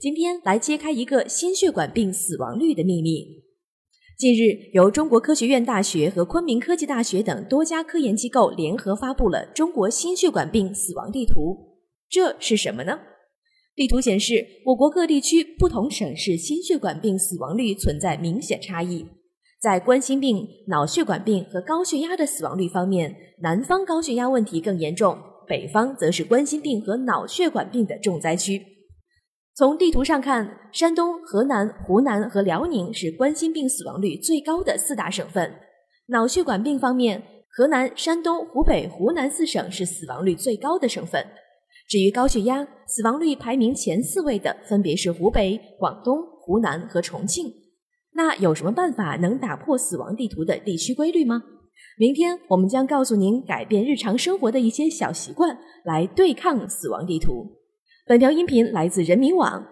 今天来揭开一个心血管病死亡率的秘密。近日，由中国科学院大学和昆明科技大学等多家科研机构联合发布了中国心血管病死亡地图。这是什么呢？地图显示，我国各地区不同省市心血管病死亡率存在明显差异。在冠心病、脑血管病和高血压的死亡率方面，南方高血压问题更严重，北方则是冠心病和脑血管病的重灾区。从地图上看，山东、河南、湖南和辽宁是冠心病死亡率最高的四大省份。脑血管病方面，河南、山东、湖北、湖南四省是死亡率最高的省份。至于高血压，死亡率排名前四位的分别是湖北、广东、湖南和重庆。那有什么办法能打破死亡地图的地区规律吗？明天我们将告诉您改变日常生活的一些小习惯，来对抗死亡地图。本条音频来自人民网，